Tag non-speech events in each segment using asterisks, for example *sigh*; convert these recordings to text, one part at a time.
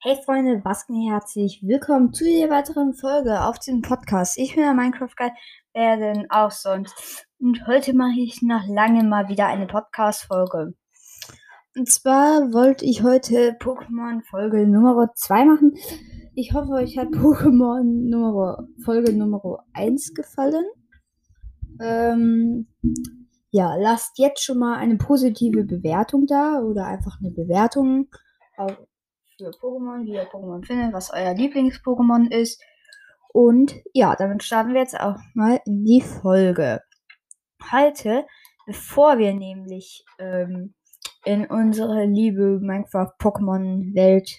Hey Freunde, was geht herzlich willkommen zu der weiteren Folge auf diesem Podcast. Ich bin der Minecraft Guy, wer denn auch sonst. Und heute mache ich nach langem mal wieder eine Podcast-Folge. Und zwar wollte ich heute Pokémon Folge Nummer 2 machen. Ich hoffe, euch hat Pokémon Nummer, Folge Nummer 1 gefallen. Ähm, ja, lasst jetzt schon mal eine positive Bewertung da oder einfach eine Bewertung auf für Pokémon, wie ihr Pokémon findet, was euer Lieblings-Pokémon ist. Und ja, damit starten wir jetzt auch mal in die Folge. Heute, bevor wir nämlich ähm, in unsere liebe Minecraft-Pokémon-Welt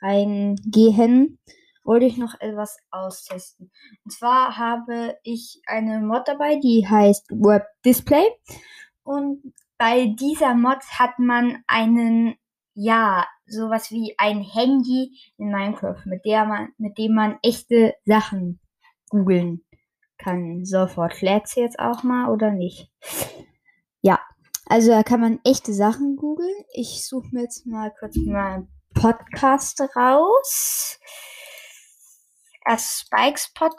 reingehen, wollte ich noch etwas austesten. Und zwar habe ich eine Mod dabei, die heißt Web Display. Und bei dieser Mod hat man einen ja, sowas wie ein Handy in Minecraft, mit der man, mit dem man echte Sachen googeln kann. Sofort. Lädt's jetzt auch mal oder nicht? Ja. Also da kann man echte Sachen googeln. Ich suche mir jetzt mal kurz meinen Podcast raus. Er Spikes Pod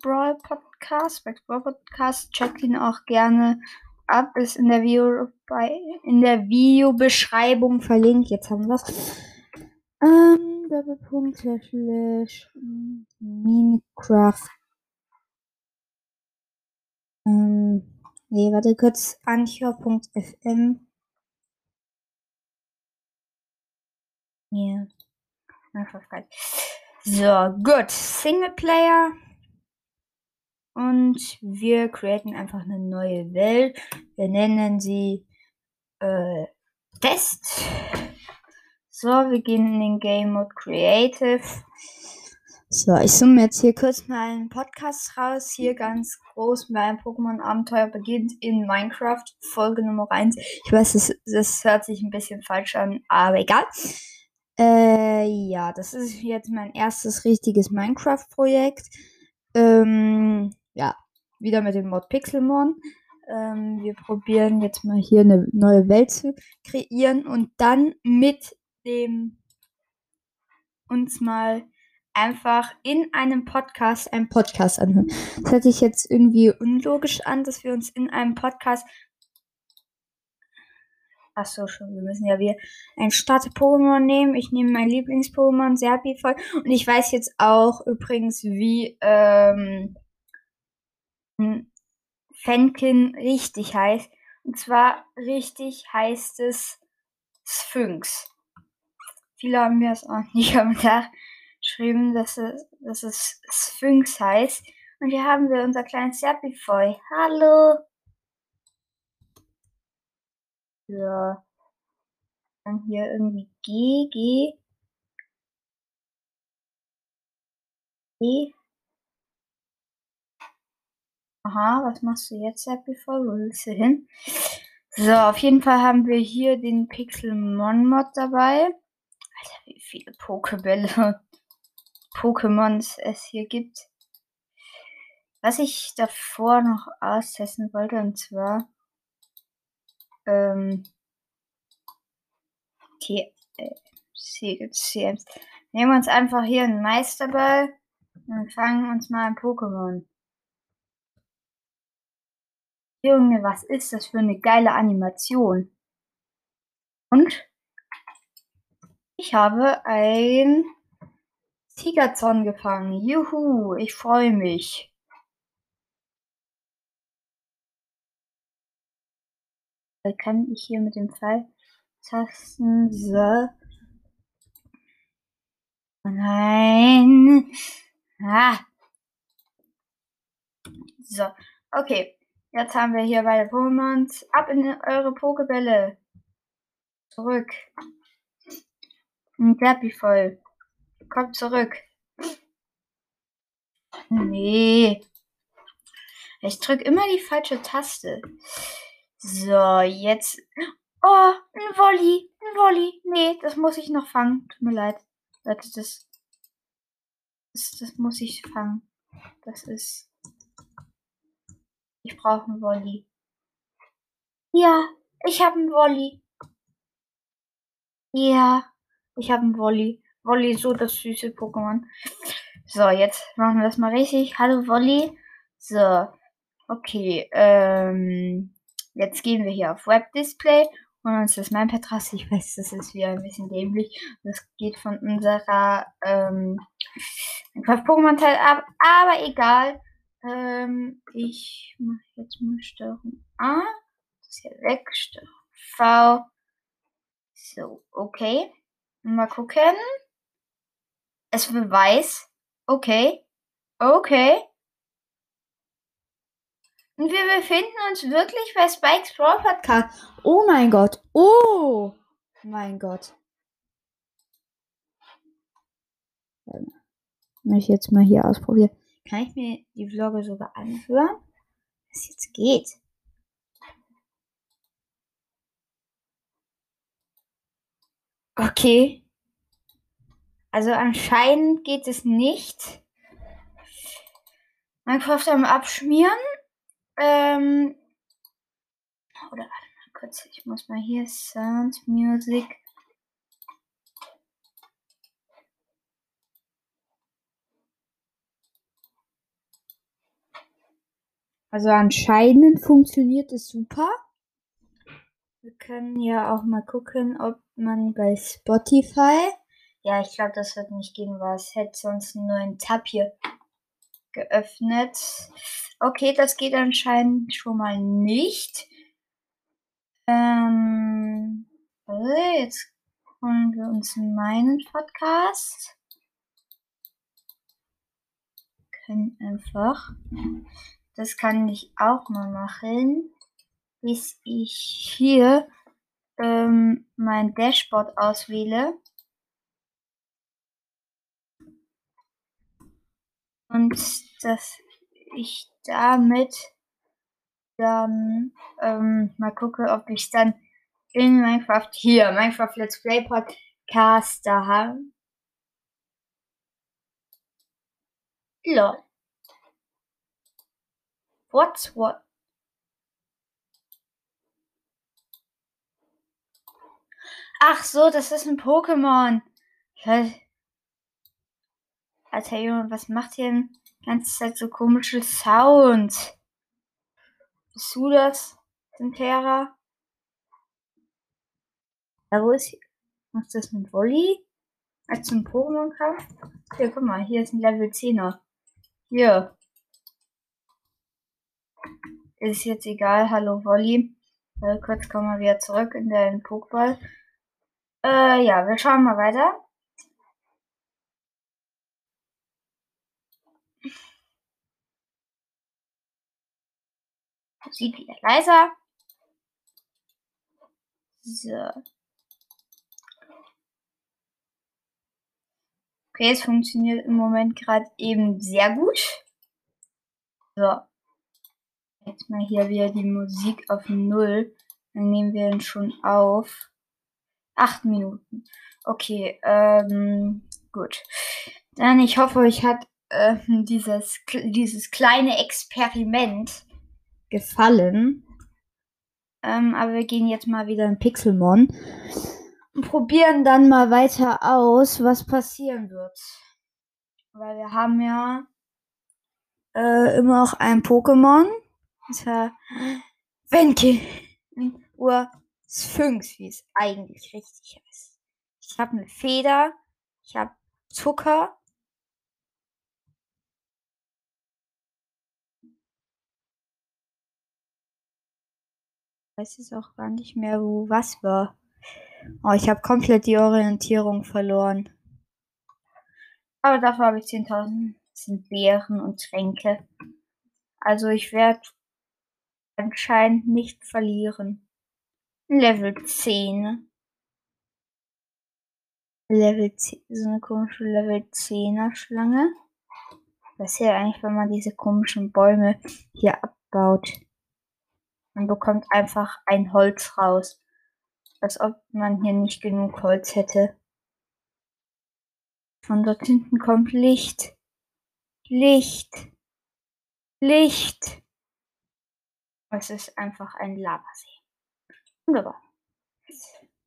Brawl Podcast, Spikes Brawl Podcast. Checkt ihn auch gerne ab, ist in der Video bei in der Videobeschreibung verlinkt. Jetzt haben wir es. Ähm, Doppelpunkt slash Minecraft. Ähm, nee, warte kurz. Anchor.fm. Ja. Yeah. So, gut. Singleplayer. Und wir createn einfach eine neue Welt. Wir nennen sie äh, Test. So, wir gehen in den Game Mode Creative. So, ich zoome jetzt hier kurz mal einen Podcast raus. Hier ganz groß, mein Pokémon-Abenteuer beginnt in Minecraft, Folge Nummer 1. Ich weiß, das, das hört sich ein bisschen falsch an, aber egal. Äh, ja, das ist jetzt mein erstes richtiges Minecraft-Projekt. Ähm, ja, wieder mit dem Mod Pixelmon. Ähm, wir probieren jetzt mal hier eine neue Welt zu kreieren und dann mit dem uns mal einfach in einem Podcast einen Podcast anhören. Das hört sich jetzt irgendwie unlogisch an, dass wir uns in einem Podcast. Achso, schon, wir müssen ja wieder ein Starter-Pokémon nehmen. Ich nehme mein Lieblings-Pokémon, Serpifol. Und ich weiß jetzt auch übrigens, wie ähm, Fenkin richtig heißt. Und zwar richtig heißt es Sphinx. Viele haben mir das auch *laughs* nicht gedacht geschrieben, dass es, dass es Sphinx heißt. Und hier haben wir unser kleines Serpifoy. Hallo! Ja. Dann hier irgendwie G, G. G. Aha, was machst du jetzt, Happyfall? Wo willst du hin? So, auf jeden Fall haben wir hier den Pixelmon Mod dabei. Alter, wie viele Pokebälle *laughs* Pokémons es hier gibt. Was ich davor noch austesten wollte, und zwar ähm, T äh. Nehmen wir uns einfach hier einen Meisterball und fangen uns mal ein Pokémon. Junge, was ist das für eine geile Animation? Und ich habe ein Tigerzorn gefangen. Juhu, ich freue mich. Kann ich hier mit dem Pfeiltasten so. Nein. Ah. So, okay. Jetzt haben wir hier beide Pokémons. Ab in eure Pokebälle. Zurück. Ein Derby voll. Kommt zurück. Nee. Ich drücke immer die falsche Taste. So, jetzt. Oh, ein Wolli. Ein Wolli. Nee, das muss ich noch fangen. Tut mir leid. Leute, das. Das, das muss ich fangen. Das ist. Ich brauche einen Wolli. Ja, ich habe einen Wolli. Ja, ich habe einen Wolli. Wolli, so das süße Pokémon. So, jetzt machen wir das mal richtig. Hallo Wolli. So, okay. Ähm, jetzt gehen wir hier auf Webdisplay und uns das Mindpad raus. Ich weiß, das ist wieder ein bisschen dämlich. Das geht von unserer ähm, Pokémon-Teil ab, aber egal. Ähm, ich mache jetzt mal Steuerung A. Das hier weg. Steuerung V. So, okay. Mal gucken. Es wird weiß. Okay. Okay. Und wir befinden uns wirklich bei Spikes Brawl Podcast. Oh mein Gott. Oh mein Gott. Wenn ich jetzt mal hier ausprobieren. Kann ich mir die Vlogge sogar anhören? Was jetzt geht. Okay. Also anscheinend geht es nicht. Minecraft am Abschmieren. Ähm, oder warte mal kurz, ich muss mal hier Sound Music. Also anscheinend funktioniert es super. Wir können ja auch mal gucken, ob man bei Spotify. Ja, ich glaube, das wird nicht gehen, weil es hätte sonst einen neuen Tab hier geöffnet. Okay, das geht anscheinend schon mal nicht. Ähm, jetzt holen wir uns meinen Podcast. Können einfach. Das kann ich auch mal machen, bis ich hier ähm, mein Dashboard auswähle. Und dass ich damit dann ähm, mal gucke, ob ich dann in Minecraft hier, Minecraft Let's Play Podcast da habe. Lol. What's what? Ach so, das ist ein Pokémon. Alter Junge, was macht hier denn die ganze Zeit so komische Sounds? Bist du das, Sintera? Ja, wo ist hier? Machst du das mit Wolli? Als zum Pokémon-Kampf? Hier, guck mal, hier ist ein Level 10er. Hier. Ist jetzt egal. Hallo Wolli. Äh, kurz kommen wir wieder zurück in den Pokéball. Äh, ja, wir schauen mal weiter. Sieht wieder leiser. So. Okay, es funktioniert im Moment gerade eben sehr gut. So. Jetzt mal hier wieder die Musik auf Null. Dann nehmen wir ihn schon auf. Acht Minuten. Okay, ähm, gut. Dann, ich hoffe, euch hat äh, dieses, dieses kleine Experiment gefallen. Ähm, aber wir gehen jetzt mal wieder in Pixelmon und probieren dann mal weiter aus, was passieren wird. Weil wir haben ja äh, immer noch ein Pokémon. Und zwar Wenke. Uhr Sphinx, wie es eigentlich richtig heißt. Ich habe eine Feder, ich habe Zucker. Ich weiß jetzt auch gar nicht mehr, wo was war. Oh, ich habe komplett die Orientierung verloren. Aber dafür habe ich 10.000 sind Beeren und Tränke. Also ich werde anscheinend nicht verlieren. Level 10. Level 10, so eine komische Level 10er Schlange. Was ist ja eigentlich, wenn man diese komischen Bäume hier abbaut? Man bekommt einfach ein Holz raus. Als ob man hier nicht genug Holz hätte. Von dort hinten kommt Licht. Licht. Licht. Es ist einfach ein Lavasee. Wunderbar.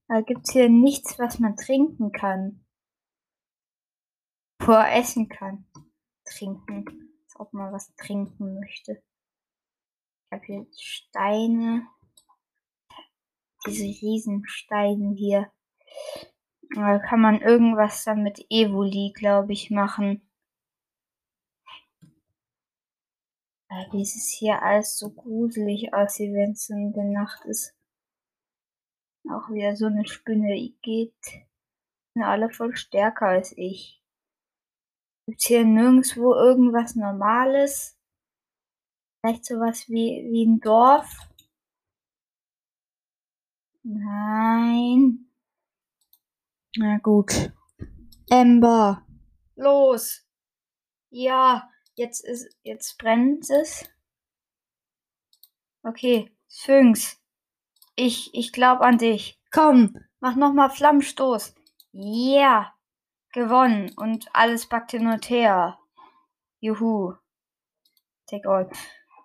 Da gibt es hier nichts, was man trinken kann. wo er essen kann. Trinken. Als ob man was trinken möchte. Ich habe hier Steine. Diese Riesensteine hier. Da kann man irgendwas dann mit Evoli, glaube ich, machen. Wie es hier alles so gruselig aussieht, wenn es in der Nacht ist. Auch wieder so eine Spinne geht. Sind alle voll stärker als ich. Gibt's hier nirgendwo irgendwas Normales? Vielleicht sowas wie, wie ein Dorf? Nein. Na gut. Ember. Los. Ja, jetzt ist, jetzt brennt es. Okay, Sphinx. Ich, ich glaub an dich. Komm, mach nochmal Flammenstoß. Yeah. Gewonnen. Und alles Bakterinothea. Juhu. Take all.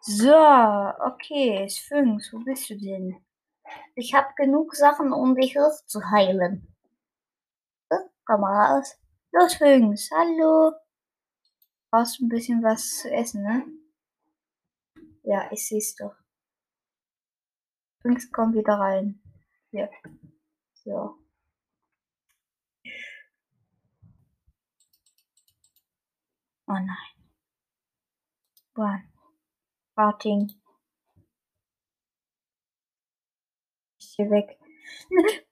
So, okay, Sphinx, wo bist du denn? Ich hab genug Sachen, um dich aufzuheilen. So, komm raus. Los, Sphinx, hallo. Brauchst ein bisschen was zu essen, ne? Ja, ich seh's doch. Sphinx kommt wieder rein. Hier. So. Oh nein. One. Farting. Ist hier weg. *laughs*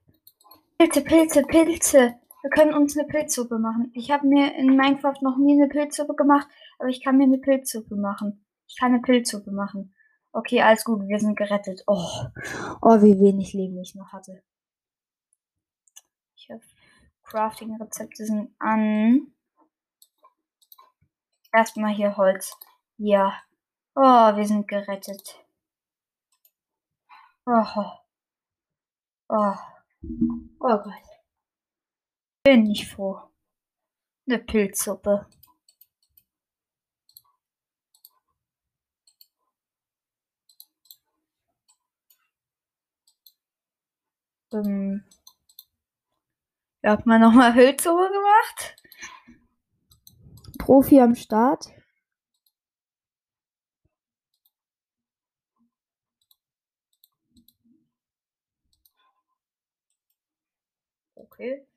Pilze, Pilze, Pilze. Wir können uns eine Pilzsuppe machen. Ich habe mir in Minecraft noch nie eine Pilzsuppe gemacht, aber ich kann mir eine Pilzsuppe machen. Ich kann eine Pilzsuppe machen. Okay, alles gut, wir sind gerettet. Oh, oh wie wenig Leben ich noch hatte. Ich habe Crafting-Rezepte sind an. Erstmal hier Holz. Ja. Oh, wir sind gerettet. Oh. Oh. Oh Gott. Bin ich froh. Eine Pilzsuppe. Ähm, wir haben mal nochmal Pilzsuppe gemacht. Profi am Start. Okay.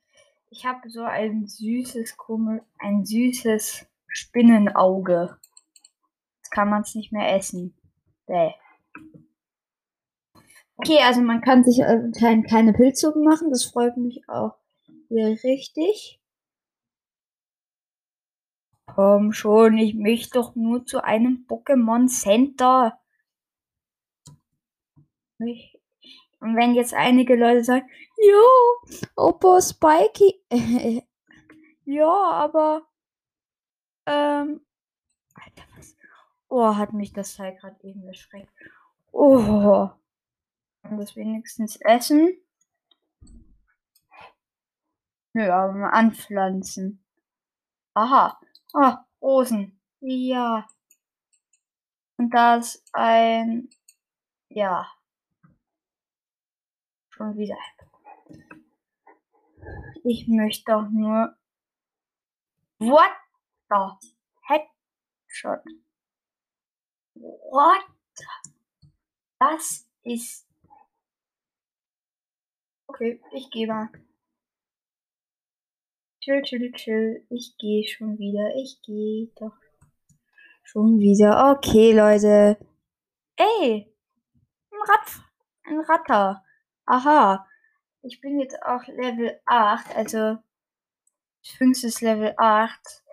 Ich habe so ein süßes, komisch, ein süßes Spinnenauge. Jetzt kann man es nicht mehr essen. Bäh. Okay, also man kann sich anscheinend keine Pilzsuppe machen. Das freut mich auch wieder richtig. Komm schon, ich möchte doch nur zu einem Pokémon Center. Und wenn jetzt einige Leute sagen, ja, Opa Spikey. *laughs* ja, aber. Ähm. Alter, was? Oh, hat mich das Teil gerade eben erschreckt. Oh. Kann das wenigstens essen? Ja, mal anpflanzen. Aha. Ah, Rosen. Ja. Und da ist ein. Ja. Schon wieder. Ich möchte doch nur. What the Headshot? What? Das ist. Okay, ich gehe mal. Chill, chill, chill. Ich gehe schon wieder. Ich gehe doch schon wieder. Okay, Leute. Ey, ein Rat, ein Ratter. Aha. Ich bin jetzt auch Level 8, also 5 ist Level 8.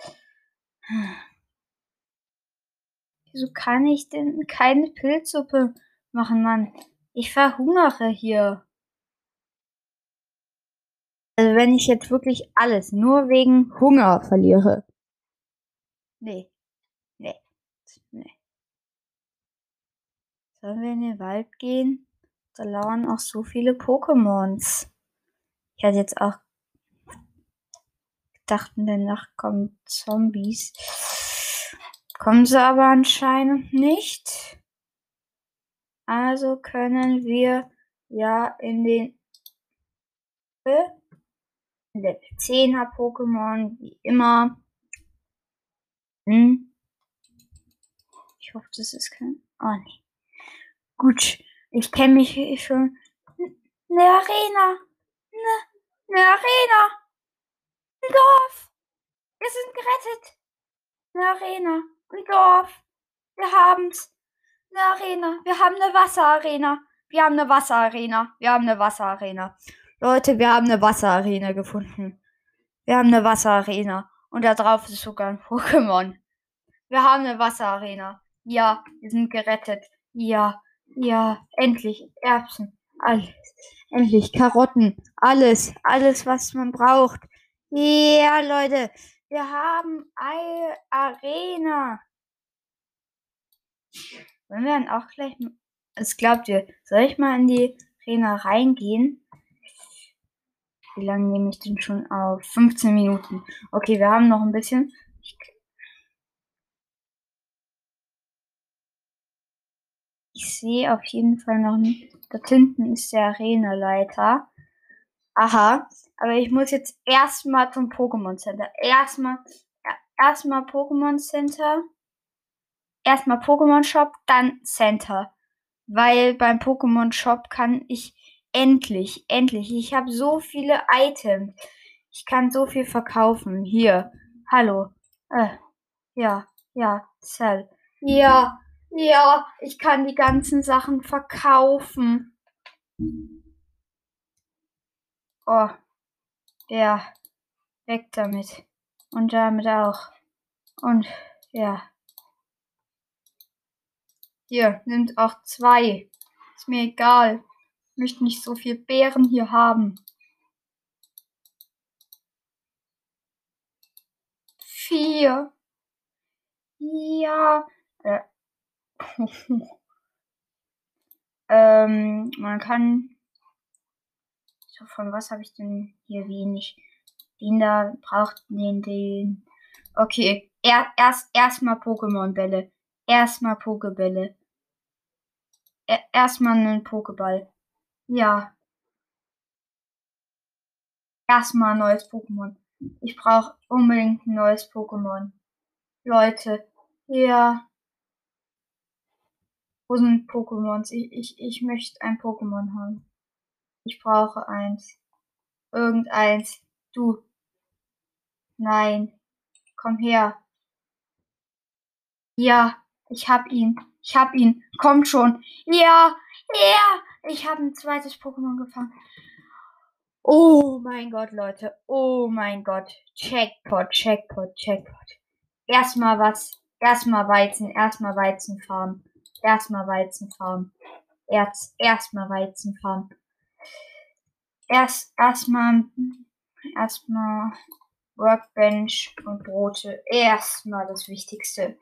Wieso kann ich denn keine Pilzsuppe machen, Mann? Ich verhungere hier. Also wenn ich jetzt wirklich alles nur wegen Hunger verliere. Nee. Nee. Nee. Sollen wir in den Wald gehen? Da lauern auch so viele Pokémons. Ich hatte jetzt auch gedacht, in der Nacht kommen Zombies. Kommen sie aber anscheinend nicht. Also können wir ja in den Level 10er Pokémon, wie immer. Hm. Ich hoffe, das ist kein. Oh nee. Gut, ich kenne mich schon. Eine Arena. Eine, eine Arena. Ein Dorf. Wir sind gerettet. Eine Arena. Ein Dorf. Wir haben's. Eine Arena. Wir haben eine Wasserarena. Wir haben eine Wasserarena. Wir haben eine Wasserarena. Leute, wir haben eine Wasserarena gefunden. Wir haben eine Wasserarena. Und da drauf ist sogar ein Pokémon. Wir haben eine Wasserarena. Ja, wir sind gerettet. Ja, ja, endlich. Erbsen. Alles. Endlich. Karotten. Alles. Alles, was man braucht. Ja, Leute. Wir haben eine Arena. Wollen wir dann auch gleich. Was glaubt ihr? Soll ich mal in die Arena reingehen? Wie lange nehme ich denn schon auf? 15 Minuten. Okay, wir haben noch ein bisschen. Sehe auf jeden Fall noch nicht. Dort hinten ist der Arena-Leiter. Aha. Aber ich muss jetzt erstmal zum Pokémon Center. Erstmal, erstmal Pokémon Center. Erstmal Pokémon Shop, dann Center. Weil beim Pokémon Shop kann ich endlich, endlich, ich habe so viele Items. Ich kann so viel verkaufen. Hier. Hallo. Äh, ja, ja, Cell. Ja, ja, ich kann die ganzen Sachen verkaufen. Oh, ja, weg damit. Und damit auch. Und ja. Hier, nimmt auch zwei. Ist mir egal. Ich möchte nicht so viel Beeren hier haben. Vier. Ja. Äh. *laughs* ähm, man kann so, von was habe ich denn hier wenig? Den da braucht den, den. Okay, er, erst erstmal Pokémon-Bälle. Erstmal Pokebälle. Er, erstmal einen Pokéball. Ja. Erstmal ein neues Pokémon. Ich brauche unbedingt ein neues Pokémon. Leute, ja. Wo sind Pokémons? Ich, ich, ich möchte ein Pokémon haben. Ich brauche eins. Irgendeins. Du. Nein. Komm her. Ja, ich hab ihn. Ich hab ihn. Kommt schon. Ja, ja. Ich habe ein zweites Pokémon gefangen. Oh mein Gott, Leute. Oh mein Gott. Checkpot, Checkpot, Checkpot. Erstmal was. Erstmal Weizen. Erstmal Weizenfarm. Erstmal Weizenfarm. Erst, erstmal Weizenfarm erst erstmal erstmal Workbench und Brote. Erstmal das Wichtigste.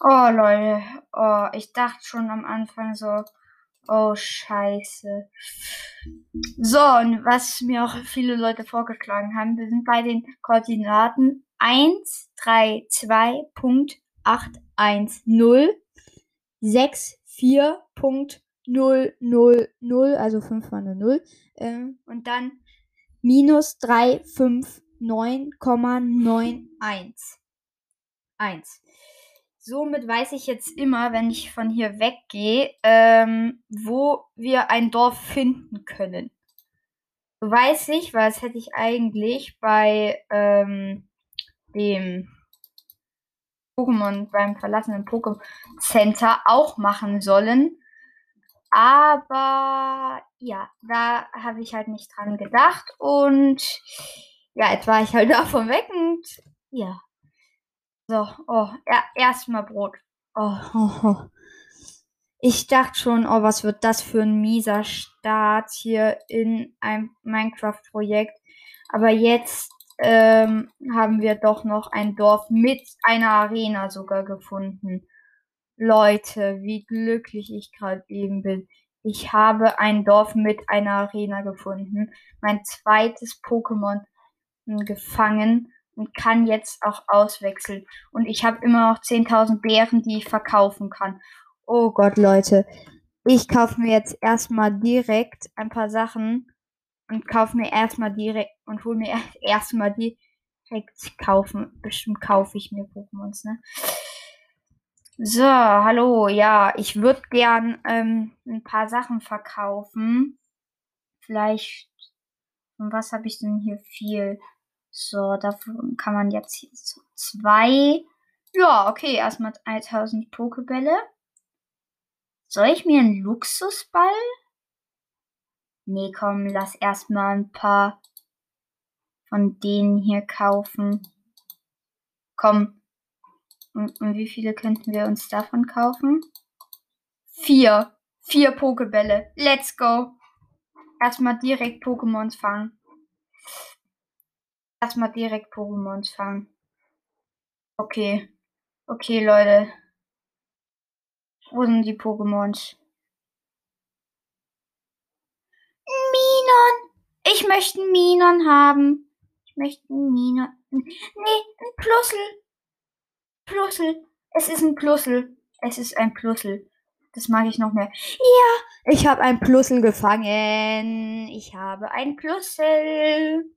Oh Leute, oh, ich dachte schon am Anfang so, oh Scheiße. So, und was mir auch viele Leute vorgeschlagen haben, wir sind bei den Koordinaten 132.810 64. 0, 0, 0, also 5 mal eine 0. Äh, und dann minus 359,91. 1. Somit weiß ich jetzt immer, wenn ich von hier weggehe, ähm, wo wir ein Dorf finden können. Weiß ich, das hätte ich eigentlich bei ähm, dem Pokémon, beim verlassenen Pokémon Center auch machen sollen. Aber ja, da habe ich halt nicht dran gedacht. Und ja, jetzt war ich halt *laughs* davon weg und ja. So, oh, ja, erstmal Brot. Oh, oh, oh. Ich dachte schon, oh, was wird das für ein mieser Start hier in einem Minecraft-Projekt. Aber jetzt ähm, haben wir doch noch ein Dorf mit einer Arena sogar gefunden. Leute, wie glücklich ich gerade eben bin. Ich habe ein Dorf mit einer Arena gefunden, mein zweites Pokémon gefangen und kann jetzt auch auswechseln. Und ich habe immer noch 10.000 Beeren, die ich verkaufen kann. Oh Gott, Leute. Ich kaufe mir jetzt erstmal direkt ein paar Sachen und kaufe mir erstmal direkt und hole mir erstmal die direkt kaufen. Bestimmt kaufe ich mir Pokémons, ne? So, hallo, ja, ich würde gern ähm, ein paar Sachen verkaufen. Vielleicht, und was habe ich denn hier viel? So, davon kann man jetzt hier so zwei. Ja, okay, erstmal 1000 Pokebälle. Soll ich mir einen Luxusball? Nee, komm, lass erstmal ein paar von denen hier kaufen. Komm. Und, und wie viele könnten wir uns davon kaufen? Vier. Vier Pokebälle. Let's go. Erstmal direkt Pokémons fangen. Erstmal direkt Pokémons fangen. Okay. Okay, Leute. Wo sind die Pokémons? Minon! Ich möchte Minon haben. Ich möchte einen Minon. Nee, ein Plussel. Plussel. Es ist ein Plussel. Es ist ein Plussel. Das mag ich noch mehr. Ja, ich habe ein Plussel gefangen. Ich habe ein Plussel.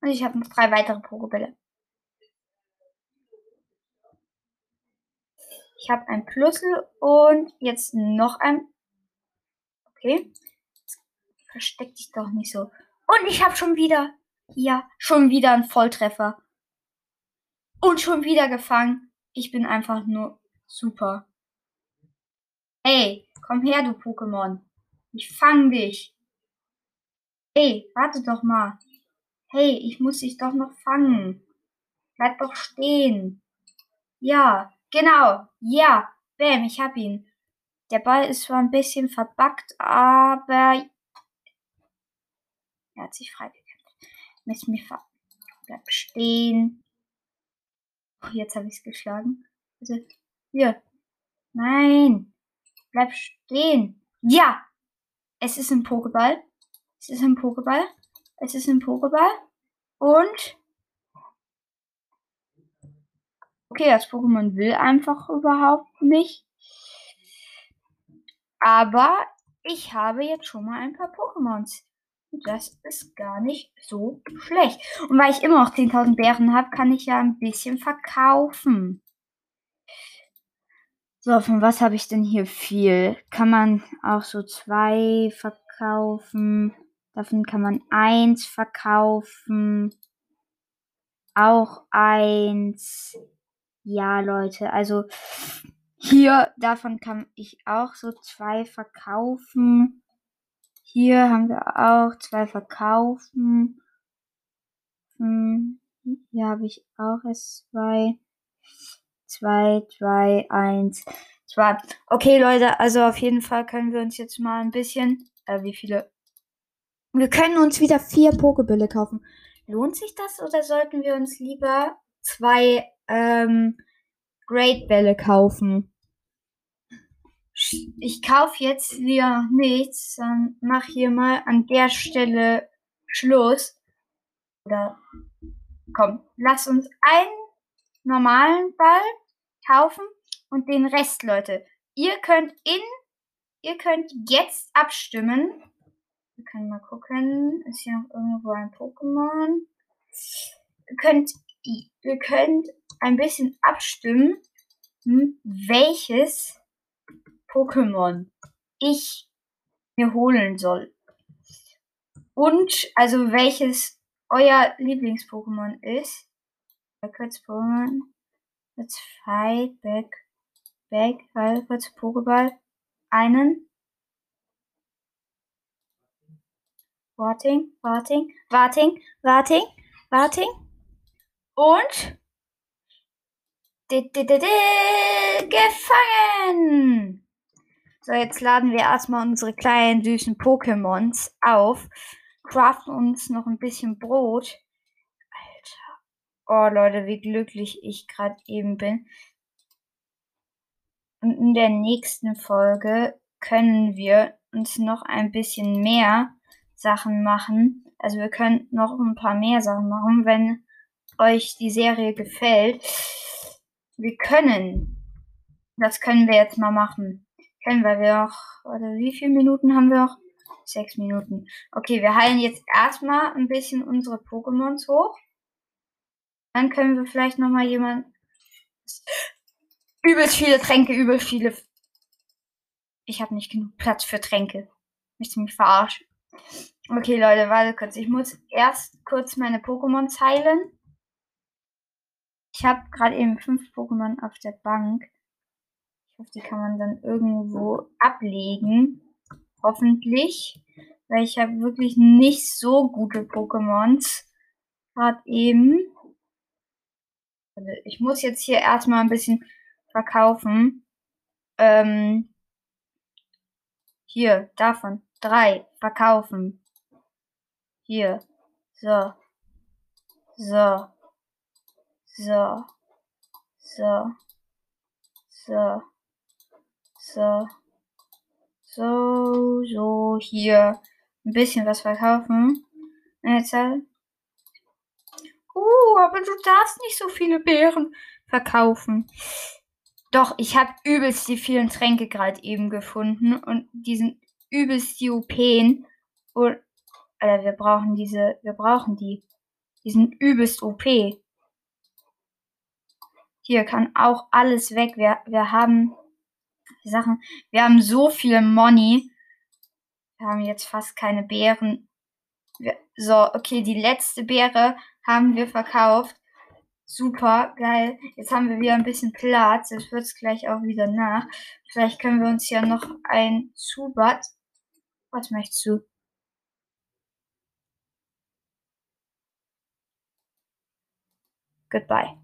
Und ich habe noch drei weitere Pokebälle. Ich habe ein Plussel und jetzt noch ein. Okay. Versteck dich doch nicht so. Und ich habe schon wieder. Ja, schon wieder einen Volltreffer. Und schon wieder gefangen. Ich bin einfach nur super. Hey, komm her, du Pokémon. Ich fang dich. Hey, warte doch mal. Hey, ich muss dich doch noch fangen. Bleib doch stehen. Ja, genau. Ja, bam, ich hab ihn. Der Ball ist zwar ein bisschen verbackt, aber er hat sich freigekämpft. Lässt mich Bleib stehen. Jetzt habe ich es geschlagen. Also, hier. Nein. Bleib stehen. Ja. Es ist ein Pokéball. Es ist ein Pokéball. Es ist ein Pokéball. Und. Okay, das Pokémon will einfach überhaupt nicht. Aber ich habe jetzt schon mal ein paar Pokémons. Das ist gar nicht so schlecht. Und weil ich immer noch 10.000 Bären habe, kann ich ja ein bisschen verkaufen. So, von was habe ich denn hier viel? Kann man auch so zwei verkaufen. Davon kann man eins verkaufen. Auch eins. Ja, Leute, also hier, davon kann ich auch so zwei verkaufen. Hier haben wir auch zwei verkaufen. Hm, hier habe ich auch es zwei. Zwei, zwei, eins, zwei. Okay, Leute, also auf jeden Fall können wir uns jetzt mal ein bisschen. Äh, wie viele? Wir können uns wieder vier Pokebälle kaufen. Lohnt sich das oder sollten wir uns lieber zwei ähm, Great Bälle kaufen? Ich kaufe jetzt wieder nichts, dann mach hier mal an der Stelle Schluss. Oder komm, lass uns einen normalen Ball kaufen und den Rest, Leute. Ihr könnt in, ihr könnt jetzt abstimmen. Wir können mal gucken. Ist hier noch irgendwo ein Pokémon? Ihr könnt, ihr könnt ein bisschen abstimmen, hm, welches Pokémon ich mir holen soll. Und also welches euer Lieblings-Pokémon ist. Kurz Pokémon. Let's fight back. Back, kurz Pokéball. Einen. Warting, warting, warting, warting, warting. Und gefangen! So, jetzt laden wir erstmal unsere kleinen süßen Pokémons auf. Craften uns noch ein bisschen Brot. Alter. Oh, Leute, wie glücklich ich gerade eben bin. Und in der nächsten Folge können wir uns noch ein bisschen mehr Sachen machen. Also wir können noch ein paar mehr Sachen machen, wenn euch die Serie gefällt. Wir können. Das können wir jetzt mal machen können, weil wir auch, warte, wie viele Minuten haben wir noch? Sechs Minuten. Okay, wir heilen jetzt erstmal ein bisschen unsere Pokémons hoch. Dann können wir vielleicht nochmal jemand. Übelst viele Tränke, übelst viele. Ich habe nicht genug Platz für Tränke. Mich ziemlich verarscht. Okay, Leute, warte kurz. Ich muss erst kurz meine Pokémon heilen. Ich habe gerade eben fünf Pokémon auf der Bank. Hoffe, die kann man dann irgendwo ablegen. Hoffentlich. Weil ich habe wirklich nicht so gute Pokémons. Gerade eben. Also ich muss jetzt hier erstmal ein bisschen verkaufen. Ähm, hier, davon. Drei. Verkaufen. Hier. So. So. So. So. So. So. So, so, hier ein bisschen was verkaufen. Jetzt, uh, aber du darfst nicht so viele Beeren verkaufen. Doch, ich habe übelst die vielen Tränke gerade eben gefunden und die sind übelst die OPen. Und, Alter, wir brauchen diese, wir brauchen die. Die sind übelst OP. Hier kann auch alles weg. Wir, wir haben Sachen. Wir haben so viel Money. Wir haben jetzt fast keine Beeren. Wir, so, okay, die letzte Beere haben wir verkauft. Super, geil. Jetzt haben wir wieder ein bisschen Platz. Jetzt wird es gleich auch wieder nach. Vielleicht können wir uns ja noch ein Zubat. Was möchtest du? Goodbye.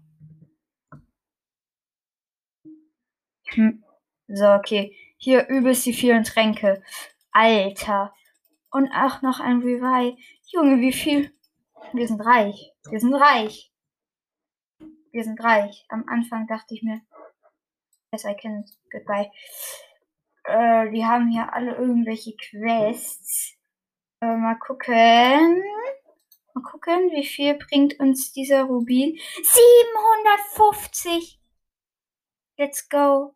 Hm. So, okay. Hier übelst die vielen Tränke. Alter. Und auch noch ein Revive. Junge, wie viel? Wir sind reich. Wir sind reich. Wir sind reich. Am Anfang dachte ich mir, yes, I can. Goodbye. Äh, die haben hier alle irgendwelche Quests. Äh, mal gucken. Mal gucken, wie viel bringt uns dieser Rubin? 750! Let's go.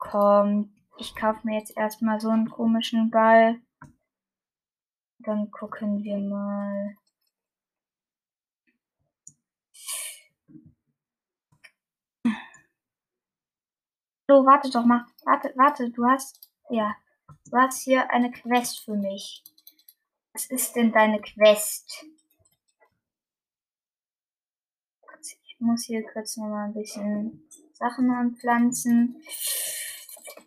Komm, ich kaufe mir jetzt erstmal so einen komischen Ball. Dann gucken wir mal. So, warte doch mal. Warte, warte, du hast. Ja. Du hast hier eine Quest für mich. Was ist denn deine Quest? Ich muss hier kurz noch mal ein bisschen Sachen anpflanzen.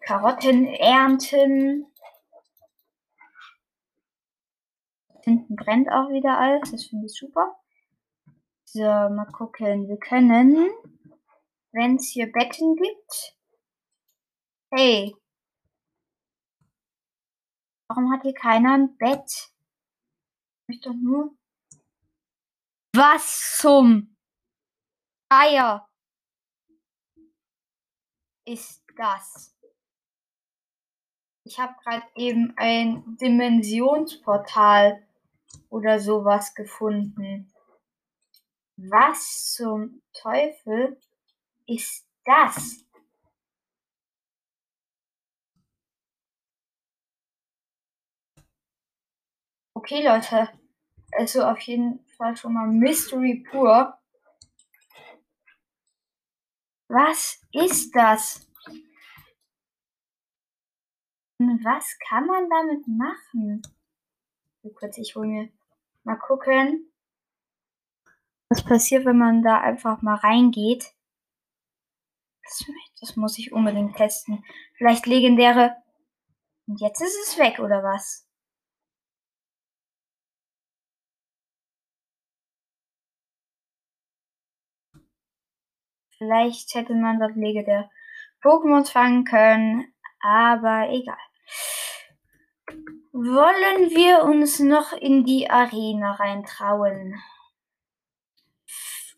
Karotten ernten. Hinten brennt auch wieder alles. Das finde ich super. So, mal gucken. Wir können, wenn es hier Betten gibt. Hey. Warum hat hier keiner ein Bett? Ich doch nur. Was zum Eier ist das? Ich habe gerade eben ein Dimensionsportal oder sowas gefunden. Was zum Teufel ist das? Okay, Leute. Also auf jeden Fall schon mal Mystery pur. Was ist das? Was kann man damit machen? Kurz, ich hole mir mal gucken, was passiert, wenn man da einfach mal reingeht. Das, das muss ich unbedingt testen. Vielleicht legendäre. Und jetzt ist es weg, oder was? Vielleicht hätte man dort legendäre Pokémon fangen können, aber egal. Wollen wir uns noch in die Arena reintrauen?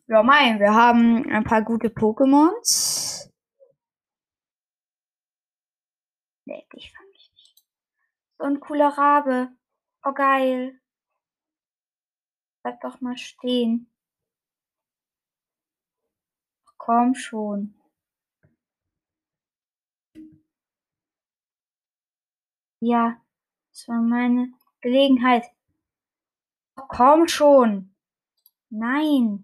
Ja, mein, wir haben ein paar gute Pokémons. Nee, dich fang ich nicht. So ein cooler Rabe. Oh, geil. Bleib doch mal stehen. Komm schon. Ja, Das war meine Gelegenheit. Komm schon. Nein.